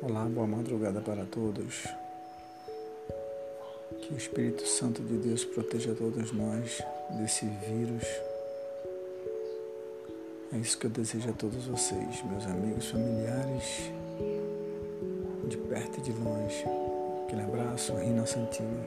Olá, boa madrugada para todos. Que o Espírito Santo de Deus proteja todos nós desse vírus. É isso que eu desejo a todos vocês, meus amigos, familiares, de perto e de longe. Aquele abraço, Rina Santinho.